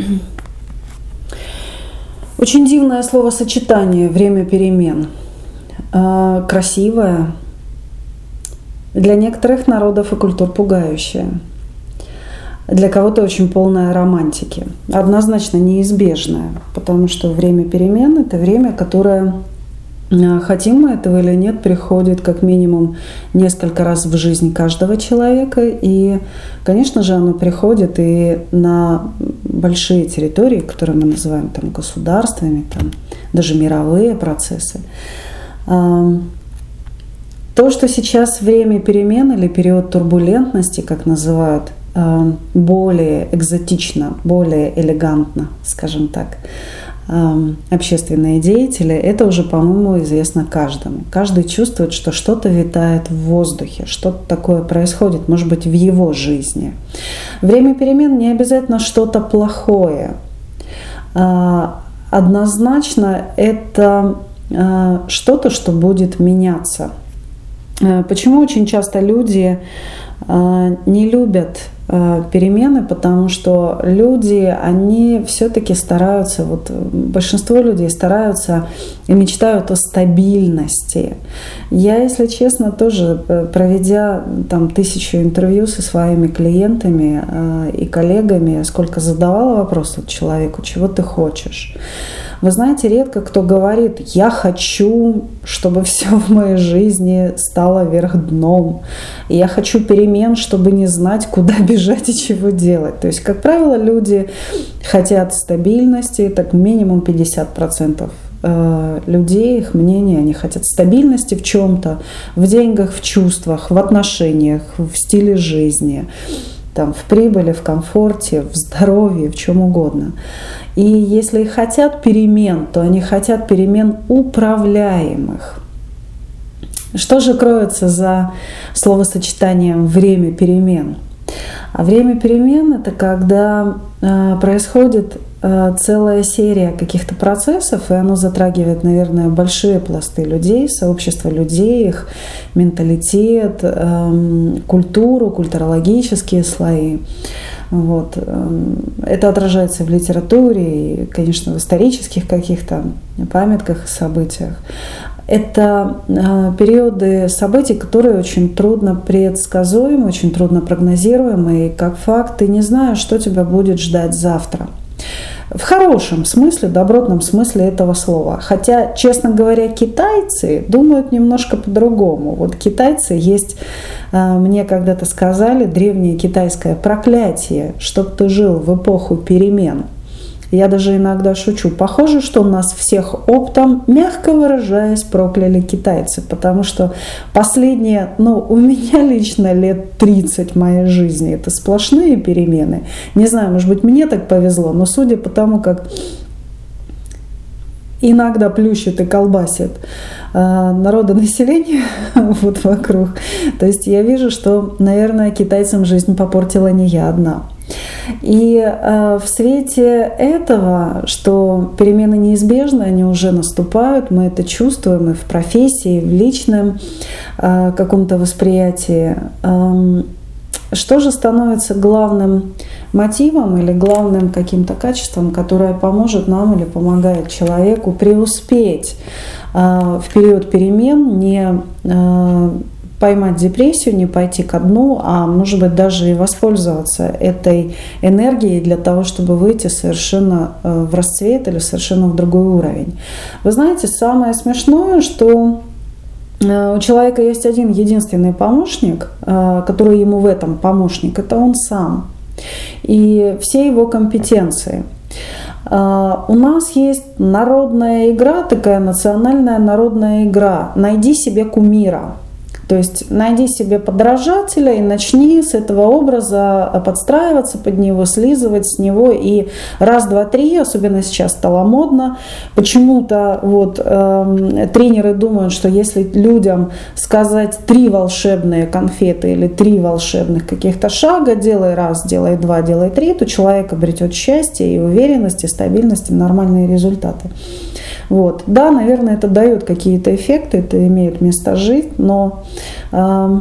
Очень дивное словосочетание «время перемен». А, красивое, для некоторых народов и культур пугающее. Для кого-то очень полная романтики. Однозначно неизбежная, потому что время перемен – это время, которое хотим мы этого или нет, приходит как минимум несколько раз в жизнь каждого человека. И, конечно же, оно приходит и на большие территории, которые мы называем там, государствами, там, даже мировые процессы. То, что сейчас время перемен или период турбулентности, как называют, более экзотично, более элегантно, скажем так, общественные деятели, это уже, по-моему, известно каждому. Каждый чувствует, что что-то витает в воздухе, что-то такое происходит, может быть, в его жизни. Время перемен не обязательно что-то плохое. А, однозначно это а, что-то, что будет меняться. А, почему очень часто люди не любят Э, перемены, потому что люди, они все-таки стараются, вот большинство людей стараются и мечтают о стабильности. Я, если честно, тоже, э, проведя там тысячу интервью со своими клиентами э, и коллегами, сколько задавала вопрос человеку, чего ты хочешь. Вы знаете, редко кто говорит, я хочу, чтобы все в моей жизни стало вверх дном. Я хочу перемен, чтобы не знать, куда бежать и чего делать. То есть, как правило, люди хотят стабильности, так минимум 50% э, людей, их мнение, они хотят стабильности в чем-то, в деньгах, в чувствах, в отношениях, в стиле жизни там, в прибыли, в комфорте, в здоровье, в чем угодно. И если хотят перемен, то они хотят перемен управляемых. Что же кроется за словосочетанием «время перемен»? А время перемен – это когда э, происходит целая серия каких-то процессов, и оно затрагивает, наверное, большие пласты людей, сообщество людей, их менталитет, эм, культуру, культурологические слои. Вот. Эм, это отражается в литературе и, конечно, в исторических каких-то памятках и событиях. Это э, периоды событий, которые очень трудно предсказуемы, очень трудно прогнозируемы, и как факт ты не знаешь, что тебя будет ждать завтра – в хорошем смысле, добротном смысле этого слова. Хотя, честно говоря, китайцы думают немножко по-другому. Вот китайцы есть, э, мне когда-то сказали, древнее китайское проклятие, чтоб ты жил в эпоху перемен – я даже иногда шучу. Похоже, что нас всех оптом, мягко выражаясь, прокляли китайцы, потому что последние, ну, у меня лично лет 30 моей жизни, это сплошные перемены. Не знаю, может быть, мне так повезло, но судя по тому, как иногда плющит и колбасит э, народонаселение вот вокруг. То есть я вижу, что, наверное, китайцам жизнь попортила не я одна. И э, в свете этого, что перемены неизбежны, они уже наступают, мы это чувствуем и в профессии, и в личном э, каком-то восприятии. Э, что же становится главным мотивом или главным каким-то качеством, которое поможет нам или помогает человеку преуспеть э, в период перемен, не поймать депрессию, не пойти ко дну, а может быть даже и воспользоваться этой энергией для того, чтобы выйти совершенно э, в расцвет или совершенно в другой уровень. Вы знаете, самое смешное, что э, у человека есть один единственный помощник, э, который ему в этом помощник, это он сам. И все его компетенции. У нас есть народная игра, такая национальная народная игра. Найди себе кумира. То есть найди себе подражателя и начни с этого образа подстраиваться под него, слизывать с него. И раз, два, три, особенно сейчас стало модно, почему-то вот э, тренеры думают, что если людям сказать три волшебные конфеты или три волшебных каких-то шага, делай раз, делай два, делай три, то человек обретет счастье и уверенность, и стабильность, и нормальные результаты. Вот. Да, наверное, это дает какие-то эффекты, это имеет место жить, но э,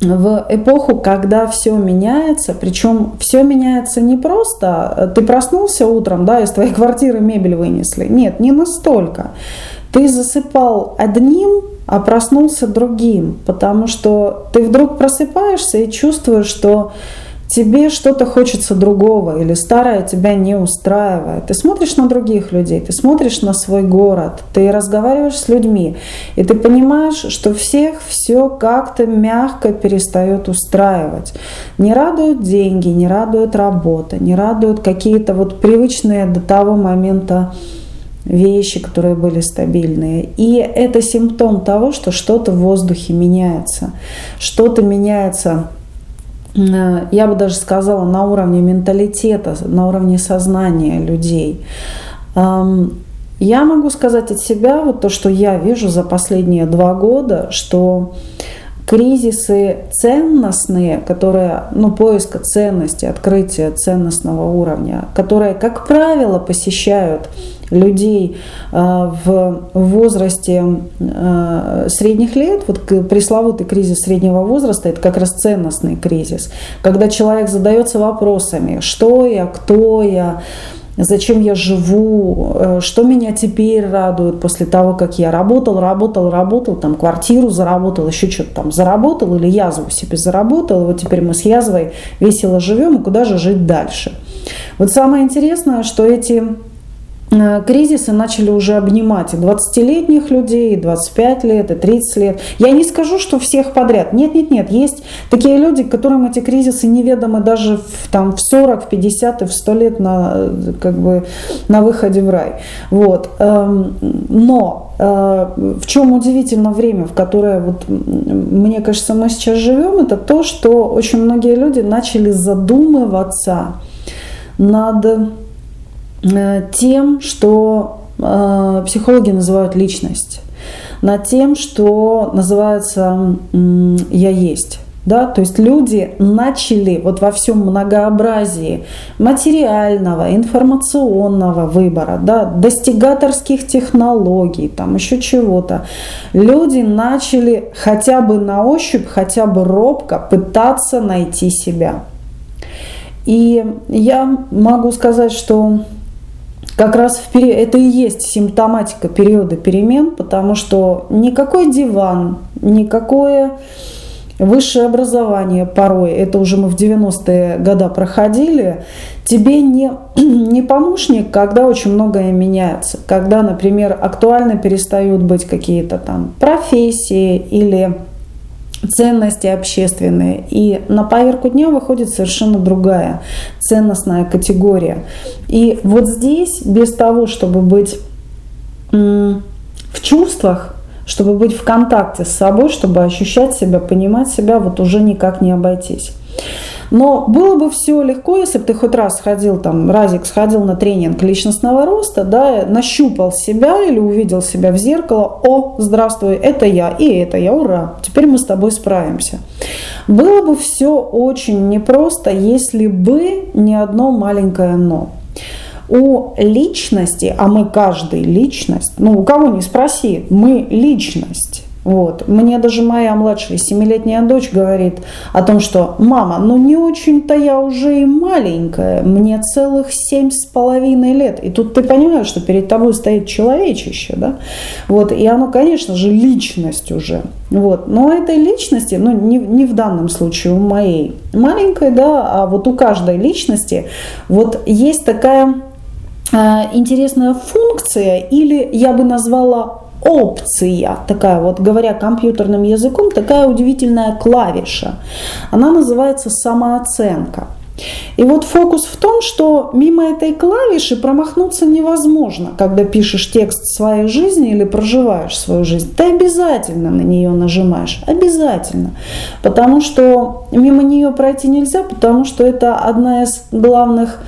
в эпоху, когда все меняется, причем все меняется не просто, э, ты проснулся утром, да, из твоей квартиры мебель вынесли. Нет, не настолько. Ты засыпал одним, а проснулся другим, потому что ты вдруг просыпаешься и чувствуешь, что тебе что-то хочется другого, или старое тебя не устраивает. Ты смотришь на других людей, ты смотришь на свой город, ты разговариваешь с людьми, и ты понимаешь, что всех все как-то мягко перестает устраивать. Не радуют деньги, не радует работа, не радуют какие-то вот привычные до того момента вещи, которые были стабильные. И это симптом того, что что-то в воздухе меняется. Что-то меняется я бы даже сказала, на уровне менталитета, на уровне сознания людей. Я могу сказать от себя, вот то, что я вижу за последние два года, что кризисы ценностные, которые, ну, поиска ценности, открытия ценностного уровня, которые, как правило, посещают людей э, в возрасте э, средних лет, вот пресловутый кризис среднего возраста, это как раз ценностный кризис, когда человек задается вопросами, что я, кто я, зачем я живу, э, что меня теперь радует после того, как я работал, работал, работал, там квартиру заработал, еще что-то там заработал или язву себе заработал, вот теперь мы с язвой весело живем, и куда же жить дальше. Вот самое интересное, что эти кризисы начали уже обнимать и 20-летних людей, и 25 лет, и 30 лет. Я не скажу, что всех подряд. Нет, нет, нет. Есть такие люди, которым эти кризисы неведомы даже в, там, в 40, в 50 и в 100 лет на, как бы, на выходе в рай. Вот. Эм, но э, в чем удивительно время, в которое, вот, мне кажется, мы сейчас живем, это то, что очень многие люди начали задумываться над Э, тем, что э, психологи называют личность, над тем, что называется «я есть». Да, то есть люди начали вот во всем многообразии материального, информационного выбора, да, достигаторских технологий, там еще чего-то. Люди начали хотя бы на ощупь, хотя бы робко пытаться найти себя. И я могу сказать, что как раз в период, это и есть симптоматика периода перемен, потому что никакой диван, никакое высшее образование порой, это уже мы в 90-е годы проходили, тебе не, не помощник, когда очень многое меняется, когда, например, актуально перестают быть какие-то там профессии или ценности общественные. И на поверку дня выходит совершенно другая ценностная категория. И вот здесь, без того, чтобы быть в чувствах, чтобы быть в контакте с собой, чтобы ощущать себя, понимать себя, вот уже никак не обойтись. Но было бы все легко, если бы ты хоть раз сходил, там, разик сходил на тренинг личностного роста, да, нащупал себя или увидел себя в зеркало, о, здравствуй, это я, и это я, ура, теперь мы с тобой справимся. Было бы все очень непросто, если бы не одно маленькое «но». У личности, а мы каждый личность, ну у кого не спроси, мы личность. Вот. Мне даже моя младшая семилетняя дочь говорит о том, что «мама, ну не очень-то я уже и маленькая, мне целых семь с половиной лет». И тут ты понимаешь, что перед тобой стоит человечище, да? Вот. И оно, конечно же, личность уже. Вот. Но этой личности, ну не, не в данном случае у моей маленькой, да, а вот у каждой личности вот есть такая э, интересная функция или я бы назвала опция, такая вот, говоря компьютерным языком, такая удивительная клавиша. Она называется самооценка. И вот фокус в том, что мимо этой клавиши промахнуться невозможно, когда пишешь текст своей жизни или проживаешь свою жизнь. Ты обязательно на нее нажимаешь, обязательно. Потому что мимо нее пройти нельзя, потому что это одна из главных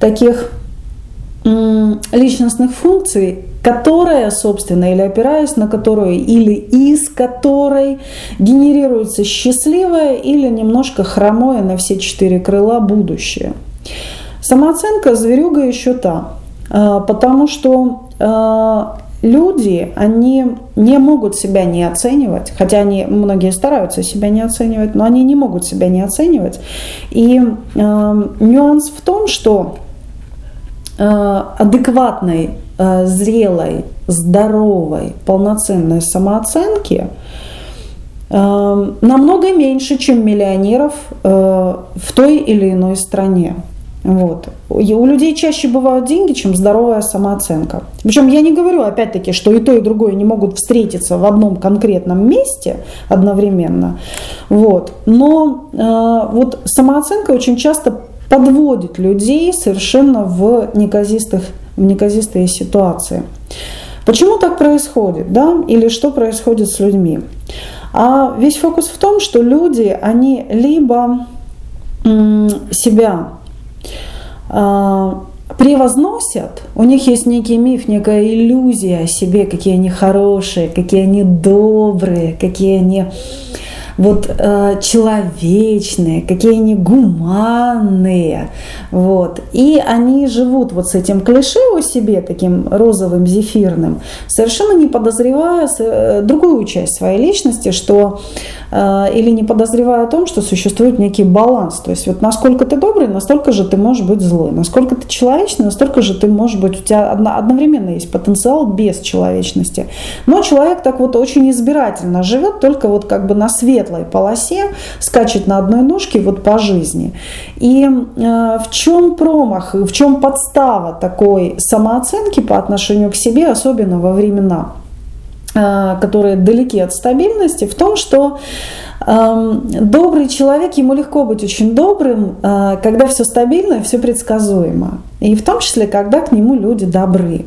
таких личностных функций, которая, собственно, или опираясь на которую, или из которой генерируется счастливое или немножко хромое на все четыре крыла будущее. Самооценка зверюга еще та, а, потому что а, люди, они не могут себя не оценивать, хотя они, многие стараются себя не оценивать, но они не могут себя не оценивать. И э, нюанс в том, что адекватной, э, зрелой, здоровой, полноценной самооценки э, намного меньше, чем миллионеров э, в той или иной стране. Вот. У людей чаще бывают деньги, чем здоровая самооценка. Причем я не говорю, опять-таки, что и то, и другое не могут встретиться в одном конкретном месте одновременно. Вот. Но э, вот самооценка очень часто подводит людей совершенно в неказистых, в неказистые ситуации. Почему так происходит, да, или что происходит с людьми? А весь фокус в том, что люди, они либо себя а, превозносят, у них есть некий миф, некая иллюзия о себе, какие они хорошие, какие они добрые, какие они вот э, человечные, какие они гуманные, вот. И они живут вот с этим клише у себе, таким розовым, зефирным, совершенно не подозревая э, другую часть своей личности, что э, или не подозревая о том, что существует некий баланс. То есть вот насколько ты добрый, настолько же ты можешь быть злой. Насколько ты человечный, настолько же ты можешь быть, у тебя одновременно есть потенциал без человечности. Но человек так вот очень избирательно живет, только вот как бы на свет светлой полосе, скачет на одной ножке вот по жизни. И э, в чем промах, в чем подстава такой самооценки по отношению к себе, особенно во времена которые далеки от стабильности, в том, что добрый человек, ему легко быть очень добрым, а, когда все стабильно, все предсказуемо. И в том числе, когда к нему люди добры.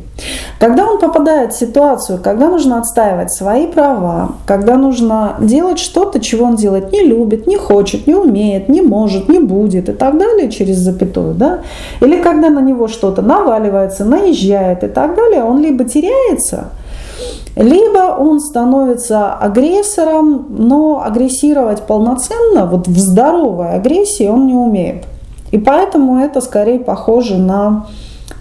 Когда он попадает в ситуацию, когда нужно отстаивать свои права, когда нужно делать что-то, чего он делать не любит, не хочет, не умеет, не может, не будет и так далее через запятую, да? Или когда на него что-то наваливается, наезжает и так далее, он либо теряется, либо он становится агрессором, но агрессировать полноценно, вот в здоровой агрессии он не умеет. И поэтому это скорее похоже на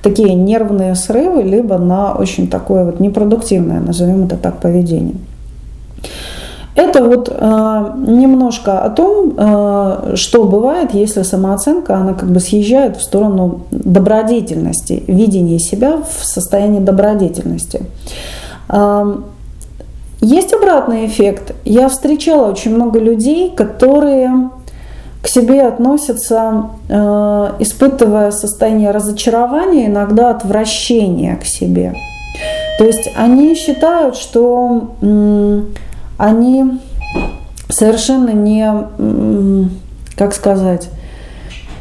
такие нервные срывы, либо на очень такое вот непродуктивное, назовем это так, поведение. Это вот э, немножко о том, э, что бывает, если самооценка, она как бы съезжает в сторону добродетельности, видения себя в состоянии добродетельности. Есть обратный эффект. Я встречала очень много людей, которые к себе относятся, э, испытывая состояние разочарования, иногда отвращения к себе. То есть они считают, что они совершенно не, как сказать,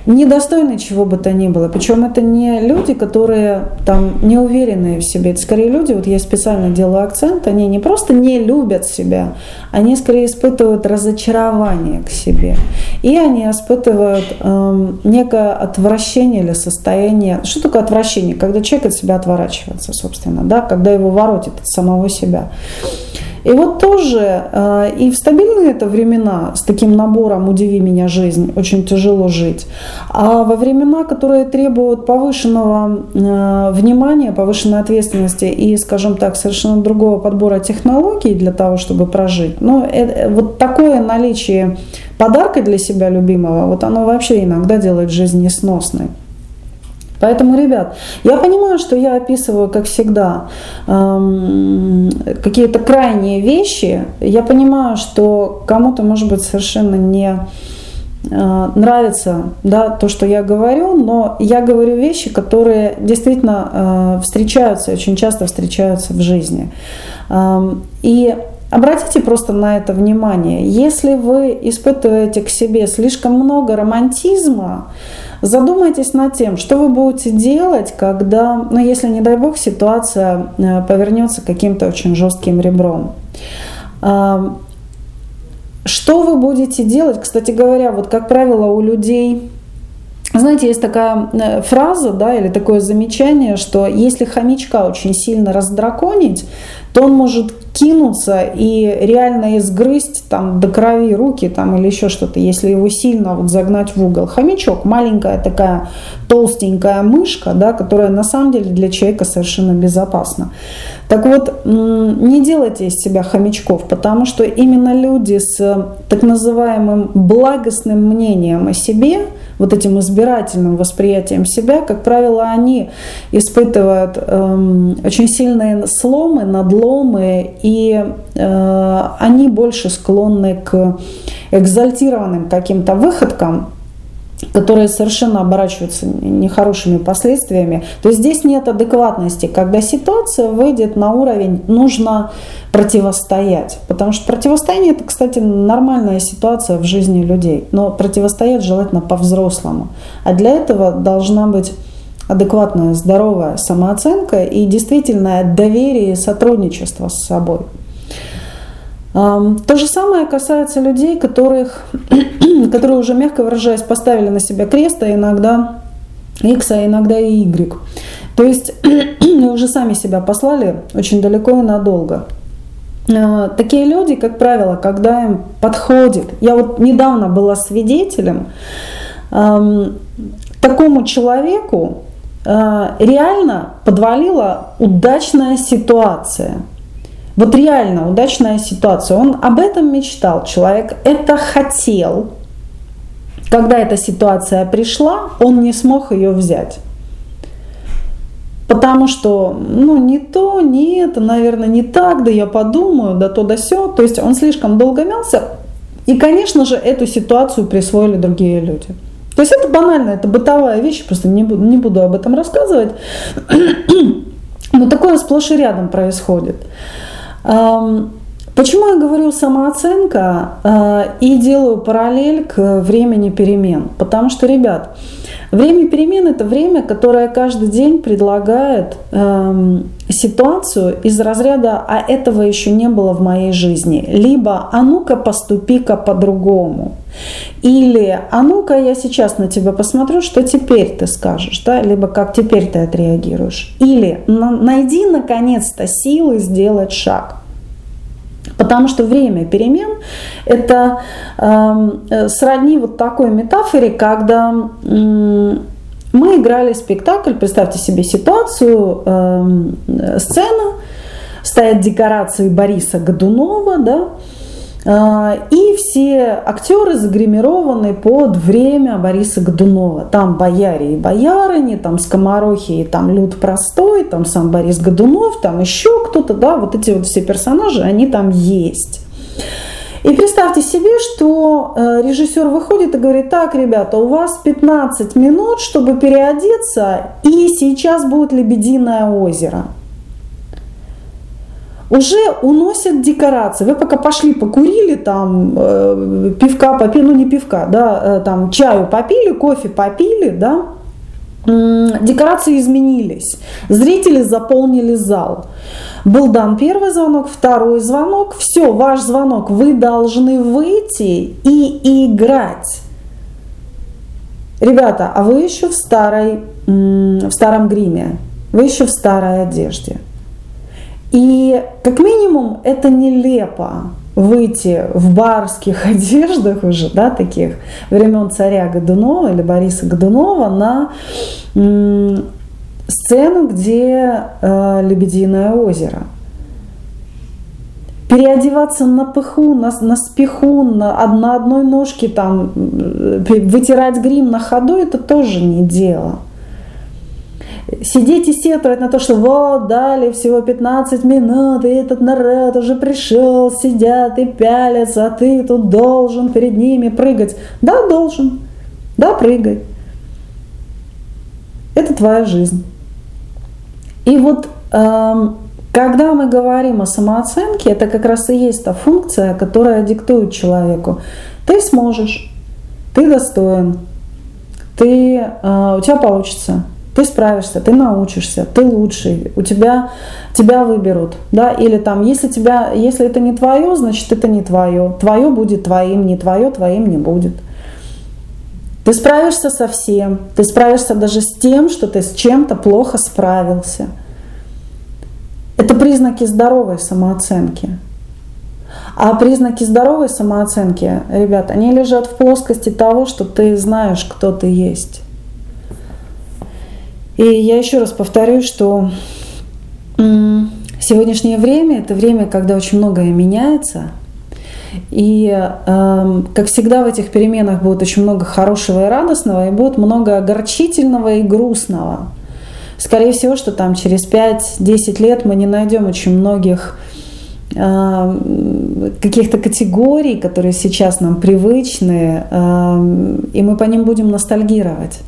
недостойны чего бы то ни было. Причем это не люди, которые там не уверенные в себе. Это скорее люди, вот я специально делаю акцент, они не просто не любят себя, они скорее испытывают разочарование к себе. И они испытывают эм, некое отвращение или состояние. Что такое отвращение? Когда человек от себя отворачивается, собственно, да, когда его воротит от самого себя. И вот тоже э, и в стабильные это времена с таким набором «Удиви меня, жизнь» очень тяжело жить. А во времена, которые требуют повышенного э, внимания, повышенной ответственности и, скажем так, совершенно другого подбора технологий для того, чтобы прожить, ну, это, вот такое наличие подарка для себя любимого, вот оно вообще иногда делает жизнь несносной. Поэтому, ребят, я понимаю, что я описываю, как всегда, эм, какие-то крайние вещи. Я понимаю, что кому-то, может быть, совершенно не э, нравится да, то, что я говорю, но я говорю вещи, которые действительно э, встречаются, очень часто встречаются в жизни. Эм, и Обратите просто на это внимание. Если вы испытываете к себе слишком много романтизма, Задумайтесь над тем, что вы будете делать, когда, ну если не дай бог, ситуация э, повернется каким-то очень жестким ребром. А, что вы будете делать? Кстати говоря, вот как правило у людей знаете, есть такая э, фраза, да, или такое замечание, что если хомячка очень сильно раздраконить, то он может кинуться и реально изгрызть там до крови руки там или еще что-то, если его сильно вот загнать в угол. Хомячок, маленькая такая толстенькая мышка, да, которая на самом деле для человека совершенно безопасна. Так вот, не делайте из себя хомячков, потому что именно люди с так называемым благостным мнением о себе, вот этим избирательным восприятием себя, как правило, они испытывают эм, очень сильные сломы, надломы, и э, они больше склонны к экзальтированным каким-то выходкам, которые совершенно оборачиваются нехорошими последствиями. То есть здесь нет адекватности. Когда ситуация выйдет на уровень, нужно противостоять. Потому что противостояние это, кстати, нормальная ситуация в жизни людей. Но противостоять желательно по-взрослому. А для этого должна быть адекватная, здоровая самооценка и действительное доверие и сотрудничество с собой. То же самое касается людей, которых, которые уже, мягко выражаясь, поставили на себя крест, а иногда X, а иногда и Y. То есть уже сами себя послали очень далеко и надолго. А, такие люди, как правило, когда им подходит, я вот недавно была свидетелем, такому человеку а, реально подвалила удачная ситуация – вот реально удачная ситуация. Он об этом мечтал, человек это хотел. Когда эта ситуация пришла, он не смог ее взять. Потому что, ну, не то, не это, наверное, не так, да я подумаю, да то, да все. То есть он слишком долго мялся. И, конечно же, эту ситуацию присвоили другие люди. То есть это банально, это бытовая вещь, просто не буду, не буду об этом рассказывать. Но такое сплошь и рядом происходит. Почему я говорю самооценка а, и делаю параллель к времени перемен? Потому что, ребят, время перемен – это время, которое каждый день предлагает эм, ситуацию из разряда «а этого еще не было в моей жизни», либо «а ну-ка поступи-ка по-другому», или «а ну-ка я сейчас на тебя посмотрю, что теперь ты скажешь», да? либо «как теперь ты отреагируешь», или «найди наконец-то силы сделать шаг». Потому что время перемен – это э, сродни вот такой метафоре, когда э, мы играли спектакль, представьте себе ситуацию, э, сцена, стоят декорации Бориса Годунова, да, и все актеры загримированы под время Бориса Годунова. Там бояре и боярыни, там скоморохи и там люд простой, там сам Борис Годунов, там еще кто-то, да, вот эти вот все персонажи, они там есть. И представьте себе, что э, режиссер выходит и говорит, так, ребята, у вас 15 минут, чтобы переодеться, и сейчас будет Лебединое озеро уже уносят декорации. Вы пока пошли покурили, там э, пивка попили, ну не пивка, да, э, там чаю попили, кофе попили, да, декорации изменились. Зрители заполнили зал. Был дан первый звонок, второй звонок. Все, ваш звонок. Вы должны выйти и играть. Ребята, а вы еще в старой, в старом гриме, вы еще в старой одежде. И как минимум это нелепо выйти в барских одеждах уже, да, таких времен царя Годунова или Бориса Годунова на сцену, где э, Лебединое озеро. Переодеваться на пыху, на, на спеху, на, на одной ножке, там, вытирать грим на ходу, это тоже не дело сидеть и сетовать на то, что вот дали всего 15 минут, и этот народ уже пришел, сидят и пялятся, а ты тут должен перед ними прыгать. Да, должен. Да, прыгай. Это твоя жизнь. И вот эм, когда мы говорим о самооценке, это как раз и есть та функция, которая диктует человеку. Ты сможешь, ты достоин, ты, э, у тебя получится, ты справишься, ты научишься, ты лучший, у тебя, тебя выберут, да, или там, если тебя, если это не твое, значит это не твое, твое будет твоим, не твое твоим не будет. Ты справишься со всем, ты справишься даже с тем, что ты с чем-то плохо справился. Это признаки здоровой самооценки. А признаки здоровой самооценки, ребят, они лежат в плоскости того, что ты знаешь, кто ты есть. И я еще раз повторю, что сегодняшнее время – это время, когда очень многое меняется. И, э, как всегда, в этих переменах будет очень много хорошего и радостного, и будет много огорчительного и грустного. Скорее всего, что там через 5-10 лет мы не найдем очень многих каких-то категорий, которые сейчас нам привычны, э, и мы по ним будем ностальгировать.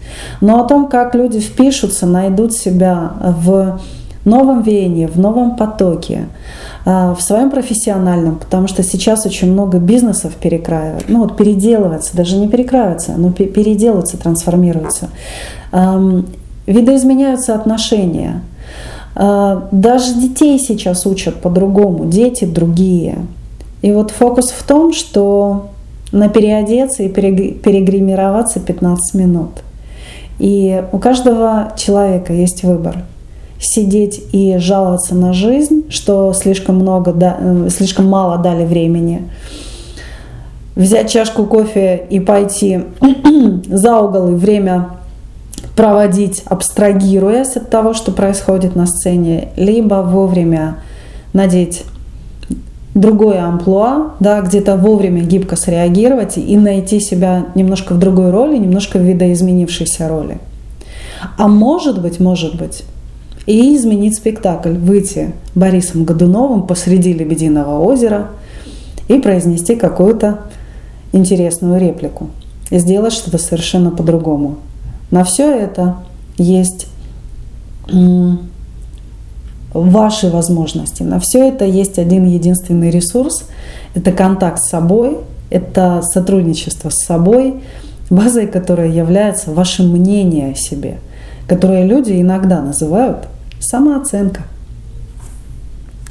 Но о том, как люди впишутся, найдут себя в новом веянии, в новом потоке, э, в своем профессиональном, потому что сейчас очень много бизнесов перекраивают, ну вот переделывается, даже не перекраивается, но переделывается, трансформируется. Эм, видоизменяются отношения. А, даже детей сейчас учат по-другому, дети другие. И вот фокус в том, что на переодеться и перегримироваться 15 минут. И у каждого человека есть выбор. Сидеть и жаловаться на жизнь, что слишком, много, э, слишком мало дали времени. Взять чашку кофе и пойти за угол и время проводить, абстрагируясь от того, что происходит на сцене, либо вовремя надеть другое амплуа, да, где-то вовремя гибко среагировать и найти себя немножко в другой роли, немножко в видоизменившейся роли. А может быть, может быть, и изменить спектакль, выйти Борисом Годуновым посреди Лебединого озера и произнести какую-то интересную реплику. И сделать что-то совершенно по-другому. На все это есть ваши возможности. На все это есть один единственный ресурс. Это контакт с собой, это сотрудничество с собой, базой которой является ваше мнение о себе, которое люди иногда называют самооценка.